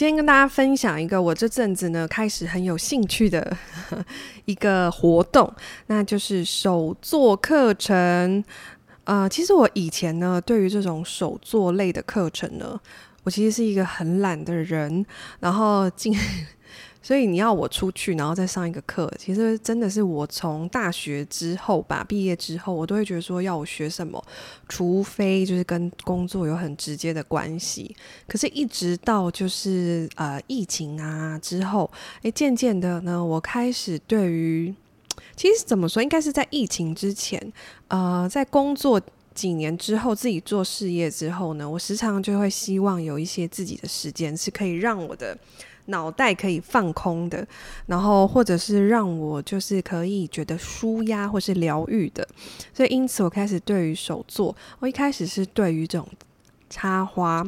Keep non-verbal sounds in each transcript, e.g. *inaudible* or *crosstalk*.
今天跟大家分享一个我这阵子呢开始很有兴趣的 *laughs* 一个活动，那就是手作课程。呃，其实我以前呢，对于这种手作类的课程呢，我其实是一个很懒的人，然后进。所以你要我出去，然后再上一个课，其实真的是我从大学之后吧，毕业之后，我都会觉得说要我学什么，除非就是跟工作有很直接的关系。可是，一直到就是呃疫情啊之后，诶，渐渐的呢，我开始对于，其实怎么说，应该是在疫情之前，呃，在工作几年之后，自己做事业之后呢，我时常就会希望有一些自己的时间，是可以让我的。脑袋可以放空的，然后或者是让我就是可以觉得舒压或是疗愈的，所以因此我开始对于手作，我一开始是对于这种插花，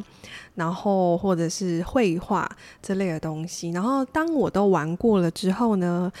然后或者是绘画这类的东西，然后当我都玩过了之后呢，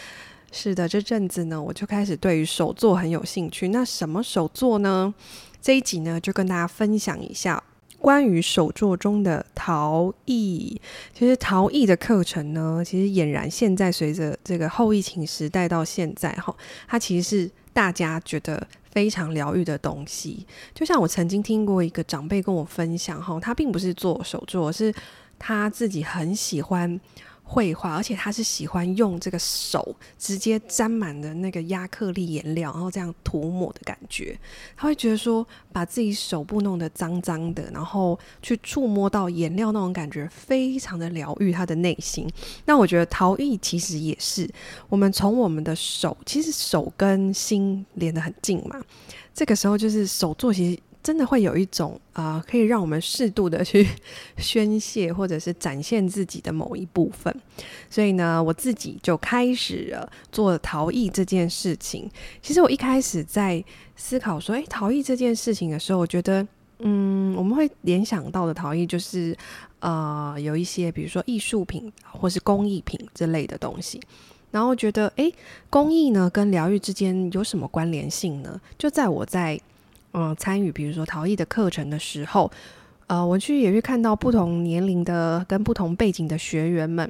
是的，这阵子呢，我就开始对于手作很有兴趣。那什么手作呢？这一集呢，就跟大家分享一下。关于手作中的陶艺，其实陶艺的课程呢，其实俨然现在随着这个后疫情时代到现在哈，它其实是大家觉得非常疗愈的东西。就像我曾经听过一个长辈跟我分享哈，他并不是做手作，是他自己很喜欢。绘画，而且他是喜欢用这个手直接沾满的那个压克力颜料，然后这样涂抹的感觉。他会觉得说，把自己手部弄得脏脏的，然后去触摸到颜料那种感觉，非常的疗愈他的内心。那我觉得陶艺其实也是，我们从我们的手，其实手跟心连得很近嘛。这个时候就是手作，其实。真的会有一种啊、可以让我们适度的去 *laughs* 宣泄，或者是展现自己的某一部分。所以呢，我自己就开始了做陶艺这件事情。其实我一开始在思考说，诶，陶艺这件事情的时候，我觉得，嗯，我们会联想到的陶艺就是，呃，有一些比如说艺术品或是工艺品之类的东西。然后觉得，诶，工艺呢跟疗愈之间有什么关联性呢？就在我在。嗯，参与比如说陶艺的课程的时候，呃，我去也会看到不同年龄的跟不同背景的学员们。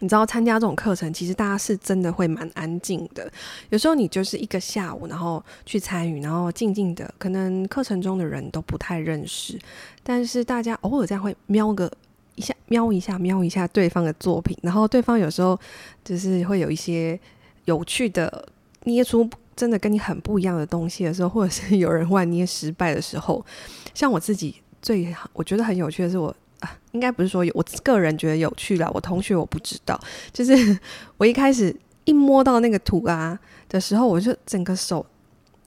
你知道参加这种课程，其实大家是真的会蛮安静的。有时候你就是一个下午，然后去参与，然后静静的，可能课程中的人都不太认识，但是大家偶尔这样会瞄个一下，瞄一下，瞄一下对方的作品，然后对方有时候就是会有一些有趣的捏出。真的跟你很不一样的东西的时候，或者是 *laughs* 有人玩捏失败的时候，像我自己最我觉得很有趣的是我啊，应该不是说有，我个人觉得有趣啦。我同学我不知道，就是 *laughs* 我一开始一摸到那个土啊的时候，我就整个手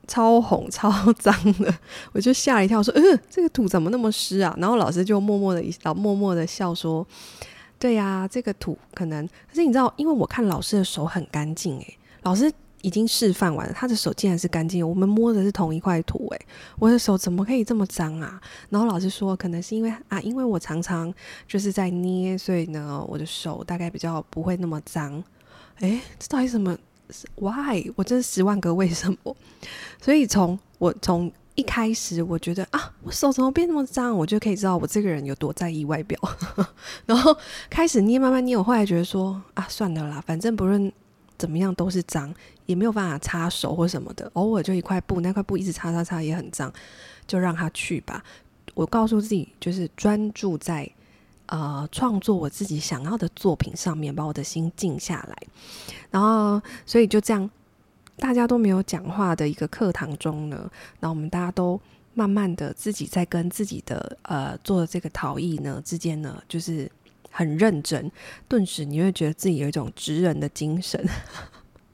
超红超脏的，我就吓了一跳，说：“嗯，这个土怎么那么湿啊？”然后老师就默默的一老默默的笑说：“对呀，这个土可能……可是你知道，因为我看老师的手很干净，诶，老师。”已经示范完了，他的手竟然是干净。我们摸的是同一块土，诶，我的手怎么可以这么脏啊？然后老师说，可能是因为啊，因为我常常就是在捏，所以呢，我的手大概比较不会那么脏。诶，这到底什么？Why？我真是十万个为什么。所以从我从一开始，我觉得啊，我手怎么变那么脏，我就可以知道我这个人有多在意外表。*laughs* 然后开始捏，慢慢捏，我后来觉得说啊，算了啦，反正不论。怎么样都是脏，也没有办法擦手或什么的。偶尔就一块布，那块布一直擦擦擦也很脏，就让它去吧。我告诉自己，就是专注在呃创作我自己想要的作品上面，把我的心静下来。然后，所以就这样，大家都没有讲话的一个课堂中呢，那我们大家都慢慢的自己在跟自己的呃做的这个陶艺呢之间呢，就是。很认真，顿时你会觉得自己有一种职人的精神。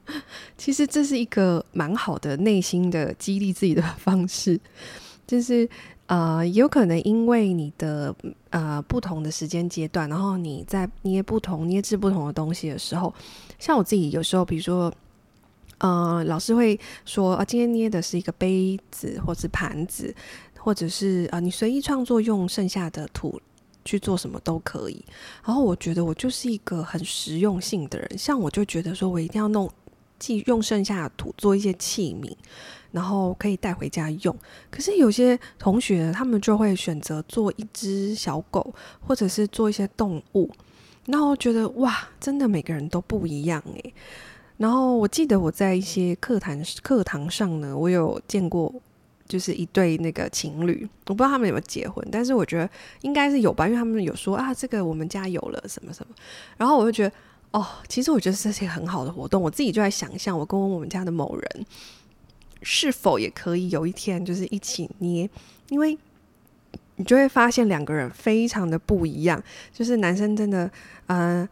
*laughs* 其实这是一个蛮好的内心的激励自己的方式，*laughs* 就是呃，有可能因为你的呃不同的时间阶段，然后你在捏不同、捏制不同的东西的时候，像我自己有时候，比如说呃，老师会说啊，今天捏的是一个杯子，或是盘子，或者是啊，你随意创作，用剩下的土去做什么都可以。然后我觉得我就是一个很实用性的人，像我就觉得说我一定要弄，即用剩下的土做一些器皿，然后可以带回家用。可是有些同学他们就会选择做一只小狗，或者是做一些动物，然后觉得哇，真的每个人都不一样诶。然后我记得我在一些课堂课堂上呢，我有见过，就是一对那个情侣，我不知道他们有没有结婚，但是我觉得应该是有吧，因为他们有说啊，这个我们家有了什么什么，然后我就觉得哦，其实我觉得这是很好的活动，我自己就在想象，我跟我们家的某人是否也可以有一天就是一起捏，因为你就会发现两个人非常的不一样，就是男生真的嗯、呃、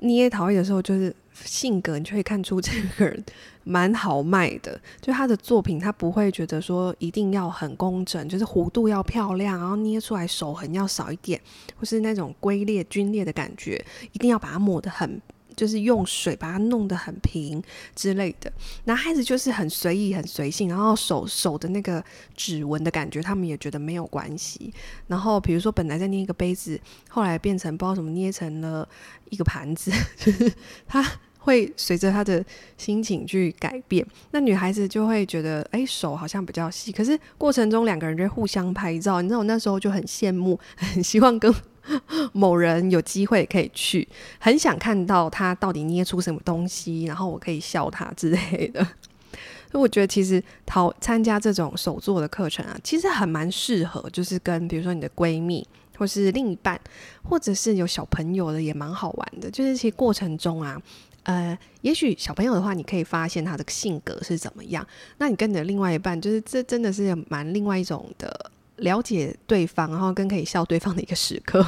捏陶艺的时候就是。性格，你就会看出这个人蛮豪迈的。就他的作品，他不会觉得说一定要很工整，就是弧度要漂亮，然后捏出来手痕要少一点，或是那种龟裂、龟裂的感觉，一定要把它抹得很。就是用水把它弄得很平之类的，男孩子就是很随意、很随性，然后手手的那个指纹的感觉，他们也觉得没有关系。然后比如说本来在捏一个杯子，后来变成不知道怎么捏成了一个盘子，*laughs* 他会随着他的心情去改变。那女孩子就会觉得，哎，手好像比较细，可是过程中两个人就互相拍照。你知道我那时候就很羡慕，*laughs* 很希望跟。*laughs* 某人有机会可以去，很想看到他到底捏出什么东西，然后我可以笑他之类的。*laughs* 所以我觉得其实讨参加这种手作的课程啊，其实还蛮适合，就是跟比如说你的闺蜜，或是另一半，或者是有小朋友的也蛮好玩的。就是其实过程中啊，呃，也许小朋友的话，你可以发现他的性格是怎么样。那你跟你的另外一半，就是这真的是蛮另外一种的。了解对方，然后跟可以笑对方的一个时刻，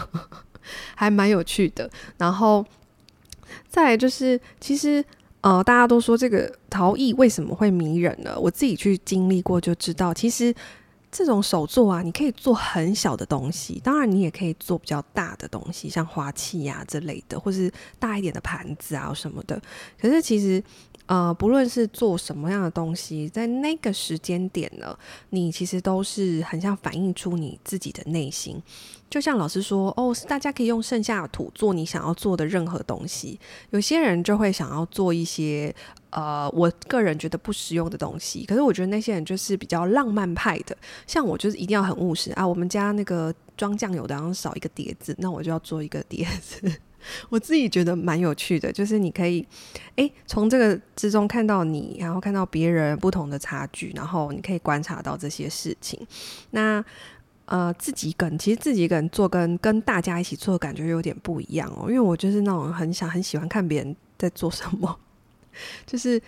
*laughs* 还蛮有趣的。然后再来就是，其实呃，大家都说这个陶艺为什么会迷人呢？我自己去经历过就知道，其实这种手作啊，你可以做很小的东西，当然你也可以做比较大的东西，像花器呀、啊、之类的，或是大一点的盘子啊什么的。可是其实。呃，不论是做什么样的东西，在那个时间点呢，你其实都是很像反映出你自己的内心。就像老师说，哦，大家可以用剩下的土做你想要做的任何东西。有些人就会想要做一些，呃，我个人觉得不实用的东西。可是我觉得那些人就是比较浪漫派的，像我就是一定要很务实啊。我们家那个装酱油的，好像少一个碟子，那我就要做一个碟子。我自己觉得蛮有趣的，就是你可以，诶，从这个之中看到你，然后看到别人不同的差距，然后你可以观察到这些事情。那呃，自己跟其实自己一个人做跟跟大家一起做的感觉有点不一样哦，因为我就是那种很想很喜欢看别人在做什么，*laughs* 就是。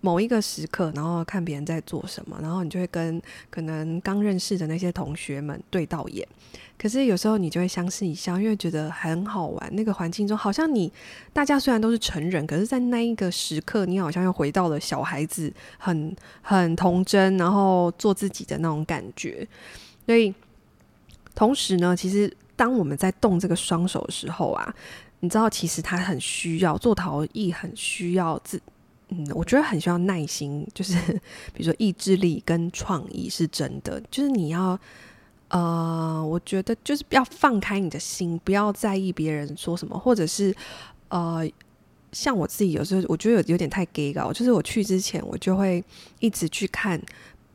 某一个时刻，然后看别人在做什么，然后你就会跟可能刚认识的那些同学们对到眼。可是有时候你就会相视一笑，因为觉得很好玩。那个环境中，好像你大家虽然都是成人，可是在那一个时刻，你好像又回到了小孩子，很很童真，然后做自己的那种感觉。所以同时呢，其实当我们在动这个双手的时候啊，你知道，其实他很需要做陶艺，很需要自。嗯，我觉得很需要耐心，就是 *laughs* 比如说意志力跟创意是真的，就是你要呃，我觉得就是要放开你的心，不要在意别人说什么，或者是呃，像我自己有时候我觉得有有点太 gay 搞，就是我去之前我就会一直去看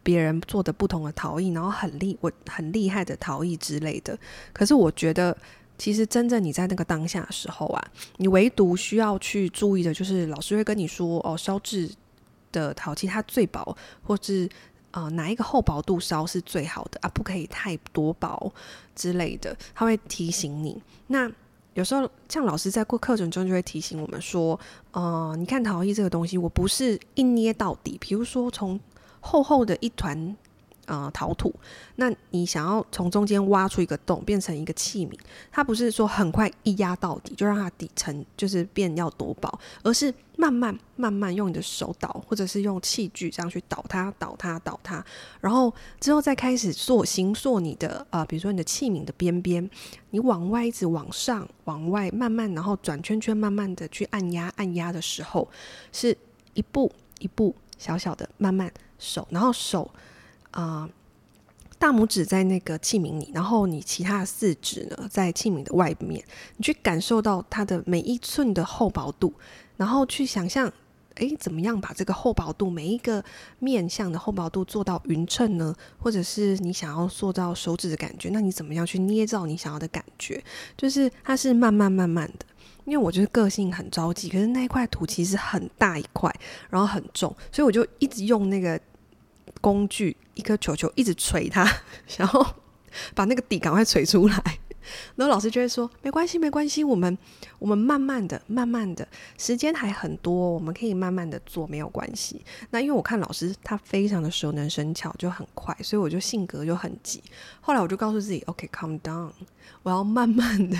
别人做的不同的陶艺，然后很厉我很厉害的陶艺之类的，可是我觉得。其实，真正你在那个当下的时候啊，你唯独需要去注意的，就是老师会跟你说：“哦，烧制的陶器它最薄，或是呃哪一个厚薄度烧是最好的啊，不可以太多薄之类的。”他会提醒你。那有时候，像老师在过课程中就会提醒我们说：“呃，你看陶艺这个东西，我不是一捏到底，比如说从厚厚的一团。”呃，陶土，那你想要从中间挖出一个洞，变成一个器皿，它不是说很快一压到底就让它底层就是变要多薄，而是慢慢慢慢用你的手捣，或者是用器具这样去捣它、捣它、捣它，然后之后再开始塑形塑你的呃，比如说你的器皿的边边，你往外一直往上、往外慢慢，然后转圈圈，慢慢的去按压、按压的时候，是一步一步小小的慢慢手，然后手啊。大拇指在那个器皿里，然后你其他的四指呢，在器皿的外面，你去感受到它的每一寸的厚薄度，然后去想象，诶，怎么样把这个厚薄度每一个面向的厚薄度做到匀称呢？或者是你想要塑造手指的感觉，那你怎么样去捏造你想要的感觉？就是它是慢慢慢慢的，因为我就是个性很着急，可是那一块土其实很大一块，然后很重，所以我就一直用那个。工具一颗球球一直锤它，*laughs* 然后把那个底赶快锤出来。然后老师就会说：“没关系，没关系，我们我们慢慢的、慢慢的，时间还很多，我们可以慢慢的做，没有关系。”那因为我看老师他非常的熟能生巧，就很快，所以我就性格就很急。后来我就告诉自己：“OK，calm down，我要慢慢的，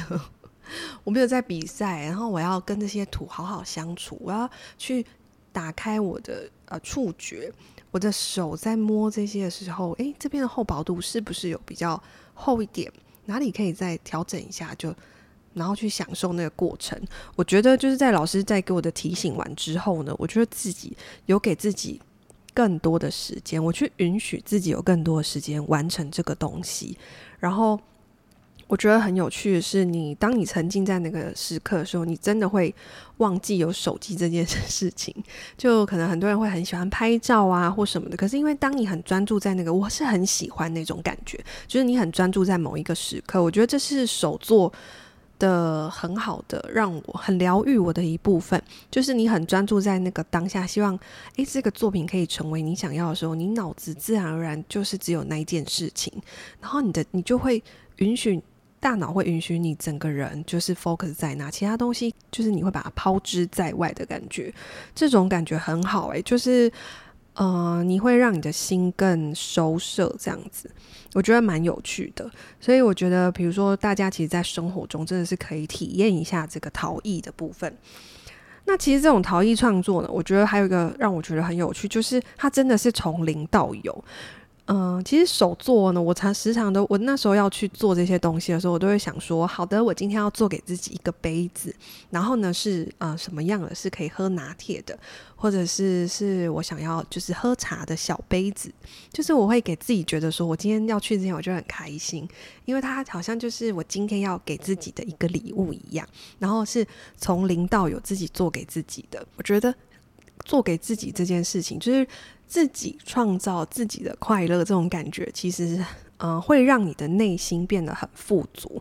我没有在比赛，然后我要跟这些土好好相处，我要去打开我的呃触觉。”我的手在摸这些的时候，诶，这边的厚薄度是不是有比较厚一点？哪里可以再调整一下？就然后去享受那个过程。我觉得就是在老师在给我的提醒完之后呢，我觉得自己有给自己更多的时间，我去允许自己有更多的时间完成这个东西，然后。我觉得很有趣的是，你当你沉浸在那个时刻的时候，你真的会忘记有手机这件 *laughs* 事情。就可能很多人会很喜欢拍照啊或什么的，可是因为当你很专注在那个，我是很喜欢那种感觉，就是你很专注在某一个时刻。我觉得这是手作的很好的，让我很疗愈我的一部分，就是你很专注在那个当下，希望诶这个作品可以成为你想要的时候，你脑子自然而然就是只有那一件事情，然后你的你就会允许。大脑会允许你整个人就是 focus 在那，其他东西就是你会把它抛之在外的感觉，这种感觉很好诶，就是呃，你会让你的心更收摄，这样子，我觉得蛮有趣的。所以我觉得，比如说大家其实，在生活中真的是可以体验一下这个陶艺的部分。那其实这种陶艺创作呢，我觉得还有一个让我觉得很有趣，就是它真的是从零到有。嗯、其实手作呢，我常时常都，我那时候要去做这些东西的时候，我都会想说，好的，我今天要做给自己一个杯子，然后呢是呃什么样的，是可以喝拿铁的，或者是是我想要就是喝茶的小杯子，就是我会给自己觉得说，我今天要去之前我就很开心，因为它好像就是我今天要给自己的一个礼物一样，然后是从零到有自己做给自己的，我觉得做给自己这件事情就是。自己创造自己的快乐，这种感觉其实，嗯、会让你的内心变得很富足。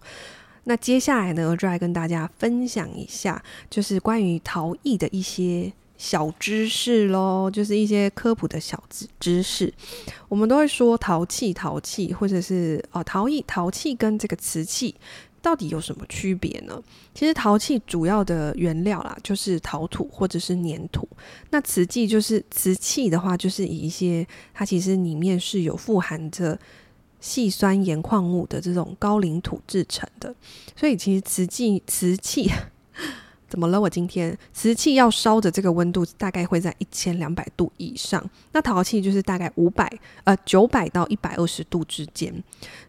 那接下来呢，就来跟大家分享一下，就是关于陶艺的一些小知识喽，就是一些科普的小知知识。我们都会说陶器、陶器，或者是哦，陶艺、陶器跟这个瓷器。到底有什么区别呢？其实陶器主要的原料啦，就是陶土或者是粘土。那瓷器就是瓷器的话，就是以一些它其实里面是有富含着细酸盐矿物的这种高岭土制成的。所以其实瓷器瓷器。怎么了？我今天瓷器要烧的这个温度大概会在一千两百度以上，那陶器就是大概五百呃九百到一百二十度之间。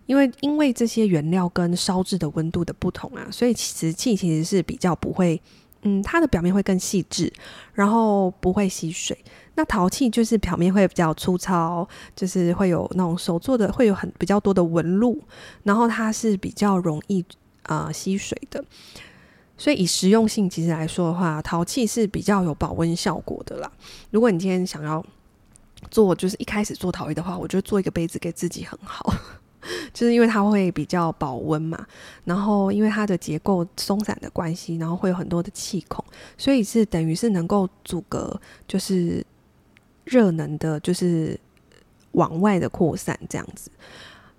因为因为这些原料跟烧制的温度的不同啊，所以瓷器其实是比较不会，嗯，它的表面会更细致，然后不会吸水。那陶器就是表面会比较粗糙，就是会有那种手做的，会有很比较多的纹路，然后它是比较容易啊、吸水的。所以以实用性其实来说的话，陶器是比较有保温效果的啦。如果你今天想要做，就是一开始做陶艺的话，我觉得做一个杯子给自己很好，*laughs* 就是因为它会比较保温嘛。然后因为它的结构松散的关系，然后会有很多的气孔，所以是等于是能够阻隔，就是热能的，就是往外的扩散这样子。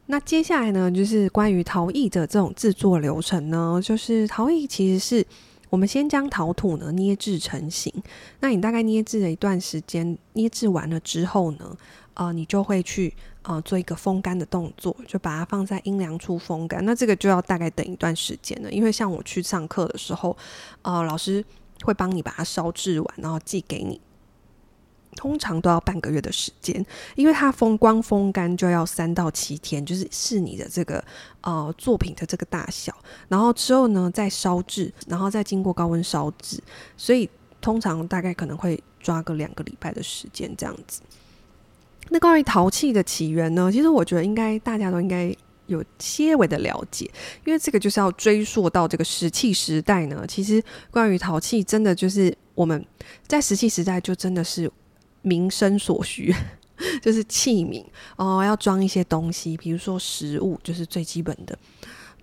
那接下来呢，就是关于陶艺的这种制作流程呢，就是陶艺其实是我们先将陶土呢捏制成型，那你大概捏制了一段时间，捏制完了之后呢，呃，你就会去呃做一个风干的动作，就把它放在阴凉处风干。那这个就要大概等一段时间了，因为像我去上课的时候，呃，老师会帮你把它烧制完，然后寄给你。通常都要半个月的时间，因为它风光风干就要三到七天，就是是你的这个呃作品的这个大小，然后之后呢再烧制，然后再经过高温烧制，所以通常大概可能会抓个两个礼拜的时间这样子。那关于陶器的起源呢？其实我觉得应该大家都应该有些微的了解，因为这个就是要追溯到这个石器时代呢。其实关于陶器，真的就是我们在石器时代就真的是民生所需，*laughs* 就是器皿哦，要装一些东西，比如说食物，就是最基本的。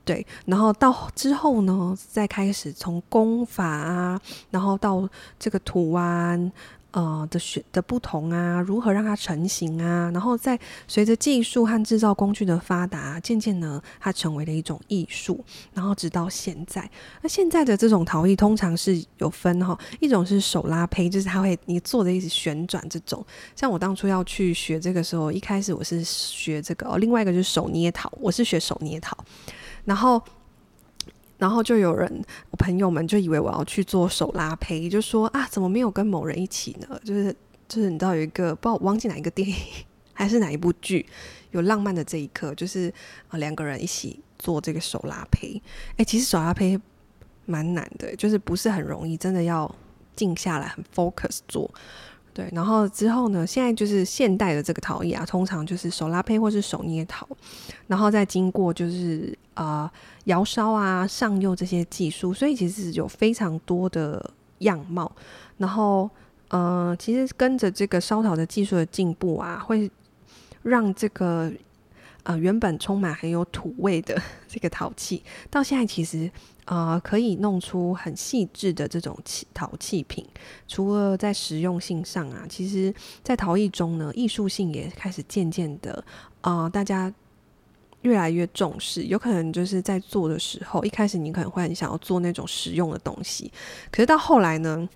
对，然后到之后呢，再开始从功法啊，然后到这个图啊。呃的选的不同啊，如何让它成型啊？然后再随着技术和制造工具的发达，渐渐呢，它成为了一种艺术。然后直到现在，那现在的这种陶艺通常是有分哈，一种是手拉胚，就是它会你做的一直旋转这种。像我当初要去学这个时候，一开始我是学这个哦，另外一个就是手捏陶，我是学手捏陶，然后。然后就有人，我朋友们就以为我要去做手拉胚，就说啊，怎么没有跟某人一起呢？就是就是你知道有一个不知道忘记哪一个电影 *laughs* 还是哪一部剧，有浪漫的这一刻，就是啊两个人一起做这个手拉胚。哎，其实手拉胚蛮难的，就是不是很容易，真的要静下来很 focus 做。对，然后之后呢，现在就是现代的这个陶艺啊，通常就是手拉胚或是手捏陶，然后再经过就是啊、呃、窑烧啊、上釉这些技术，所以其实有非常多的样貌。然后，嗯、呃，其实跟着这个烧陶的技术的进步啊，会让这个。呃，原本充满很有土味的 *laughs* 这个陶器，到现在其实呃可以弄出很细致的这种器陶器品。除了在实用性上啊，其实在陶艺中呢，艺术性也开始渐渐的呃大家越来越重视。有可能就是在做的时候，一开始你可能会很想要做那种实用的东西，可是到后来呢，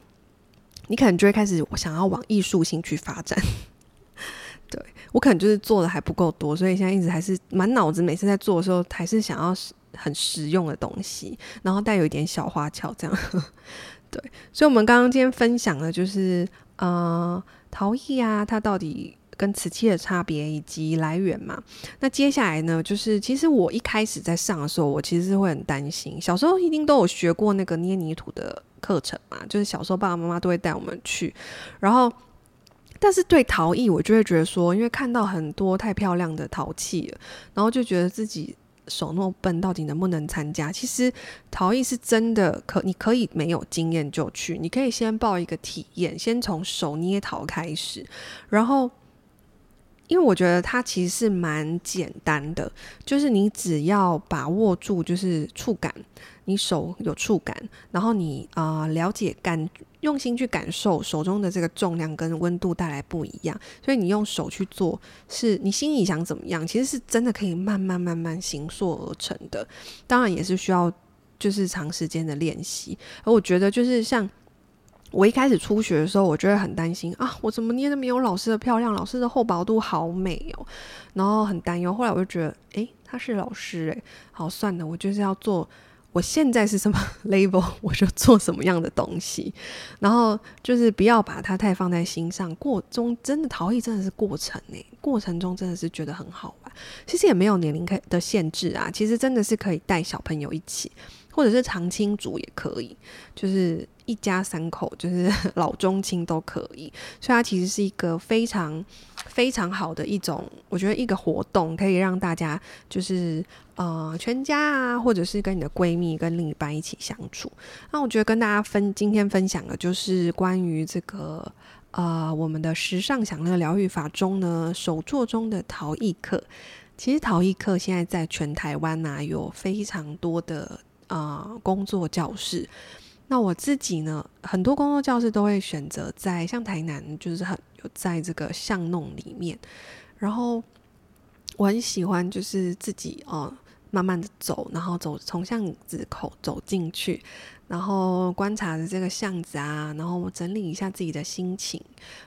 你可能就会开始想要往艺术性去发展。我可能就是做的还不够多，所以现在一直还是满脑子，每次在做的时候还是想要很实用的东西，然后带有一点小花俏这样。*laughs* 对，所以我们刚刚今天分享的就是呃陶艺啊，它到底跟瓷器的差别以及来源嘛。那接下来呢，就是其实我一开始在上的时候，我其实是会很担心。小时候一定都有学过那个捏泥土的课程嘛，就是小时候爸爸妈妈都会带我们去，然后。但是对陶艺，我就会觉得说，因为看到很多太漂亮的陶器了，然后就觉得自己手那么笨，到底能不能参加？其实陶艺是真的可，你可以没有经验就去，你可以先报一个体验，先从手捏陶开始，然后。因为我觉得它其实是蛮简单的，就是你只要把握住，就是触感，你手有触感，然后你啊、了解感，用心去感受手中的这个重量跟温度带来不一样，所以你用手去做，是你心里想怎么样，其实是真的可以慢慢慢慢形塑而成的。当然也是需要就是长时间的练习，而我觉得就是像。我一开始初学的时候，我就会很担心啊，我怎么捏的没有老师的漂亮？老师的厚薄度好美哦，然后很担忧。后来我就觉得，诶，他是老师诶，好算了，我就是要做，我现在是什么 *laughs* label，*laughs* 我就做什么样的东西。然后就是不要把它太放在心上，过中真的陶艺真的是过程诶，过程中真的是觉得很好玩。其实也没有年龄可的限制啊，其实真的是可以带小朋友一起。或者是常青族也可以，就是一家三口，就是 *laughs* 老中青都可以，所以它其实是一个非常非常好的一种，我觉得一个活动可以让大家就是呃全家啊，或者是跟你的闺蜜跟另一半一起相处。那我觉得跟大家分今天分享的就是关于这个呃我们的时尚享乐疗愈法中呢，手作中的陶艺课。其实陶艺课现在在全台湾呐、啊、有非常多的。啊、工作教室。那我自己呢，很多工作教室都会选择在像台南，就是很有在这个巷弄里面。然后我很喜欢，就是自己哦、慢慢的走，然后走从巷子口走进去，然后观察着这个巷子啊，然后整理一下自己的心情，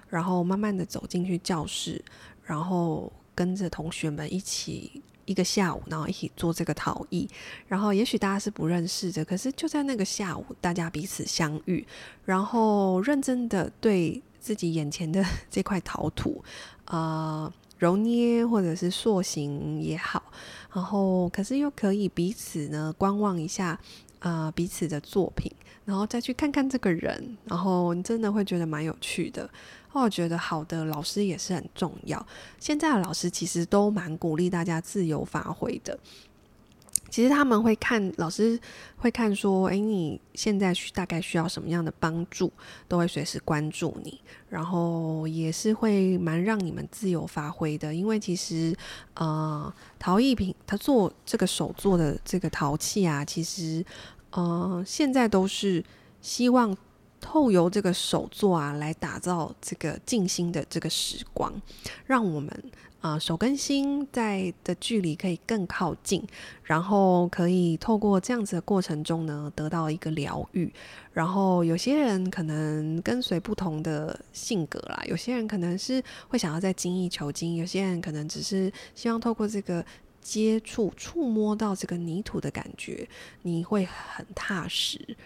然后慢慢的走进去教室，然后跟着同学们一起。一个下午，然后一起做这个陶艺，然后也许大家是不认识的，可是就在那个下午，大家彼此相遇，然后认真的对自己眼前的这块陶土，呃，揉捏或者是塑形也好，然后可是又可以彼此呢观望一下，呃，彼此的作品，然后再去看看这个人，然后你真的会觉得蛮有趣的。我觉得好的老师也是很重要。现在的老师其实都蛮鼓励大家自由发挥的。其实他们会看老师会看说，诶，你现在需大概需要什么样的帮助，都会随时关注你，然后也是会蛮让你们自由发挥的。因为其实，呃，陶艺品他做这个手做的这个陶器啊，其实，呃，现在都是希望透由这个手作啊，来打造这个静心的这个时光，让我们。啊、手跟心在的距离可以更靠近，然后可以透过这样子的过程中呢，得到一个疗愈。然后有些人可能跟随不同的性格啦，有些人可能是会想要在精益求精，有些人可能只是希望透过这个接触、触摸到这个泥土的感觉，你会很踏实。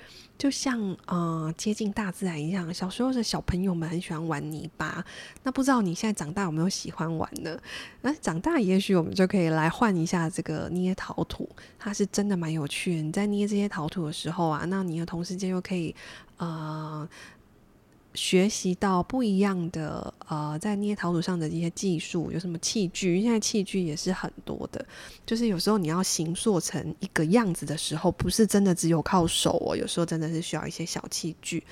就像呃接近大自然一样，小时候的小朋友们很喜欢玩泥巴。那不知道你现在长大有没有喜欢玩呢？那长大也许我们就可以来换一下这个捏陶土，它是真的蛮有趣的。你在捏这些陶土的时候啊，那你的同时间又可以呃。学习到不一样的呃，在捏陶土上的一些技术，有什么器具？现在器具也是很多的，就是有时候你要形塑成一个样子的时候，不是真的只有靠手哦，有时候真的是需要一些小器具。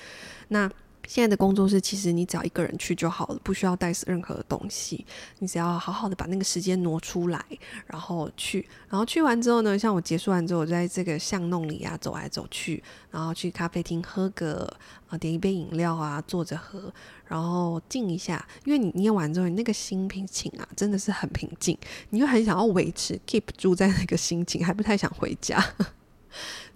那现在的工作室，其实你只要一个人去就好了，不需要带任何的东西。你只要好好的把那个时间挪出来，然后去，然后去完之后呢，像我结束完之后，我在这个巷弄里啊走来走去，然后去咖啡厅喝个啊点一杯饮料啊，坐着喝，然后静一下。因为你捏完之后，你那个心情啊，真的是很平静，你就很想要维持 keep 住在那个心情，还不太想回家。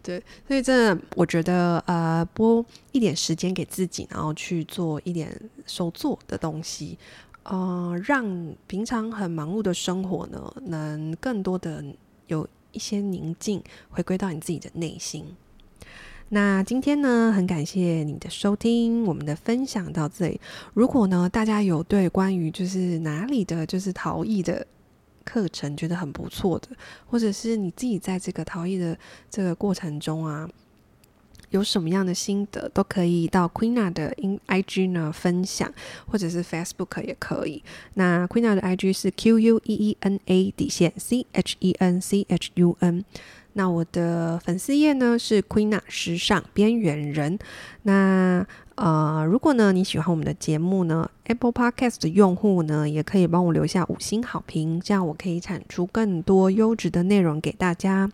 对，所以真的，我觉得呃，拨一点时间给自己，然后去做一点手做的东西，呃，让平常很忙碌的生活呢，能更多的有一些宁静，回归到你自己的内心。那今天呢，很感谢你的收听，我们的分享到这里。如果呢，大家有对关于就是哪里的，就是陶艺的。课程觉得很不错的，或者是你自己在这个陶艺的这个过程中啊，有什么样的心得，都可以到 Queena 的 in IG 呢分享，或者是 Facebook 也可以。那 Queena 的 IG 是 Q U E E N A 底线 C H E N C H U N。那我的粉丝页呢是 Queena 时尚边缘人。那呃，如果呢你喜欢我们的节目呢，Apple Podcast 的用户呢也可以帮我留下五星好评，这样我可以产出更多优质的内容给大家。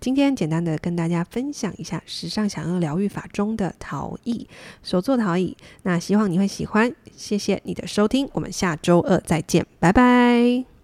今天简单的跟大家分享一下时尚享乐疗愈法中的陶艺，手作陶艺。那希望你会喜欢，谢谢你的收听，我们下周二再见，拜拜。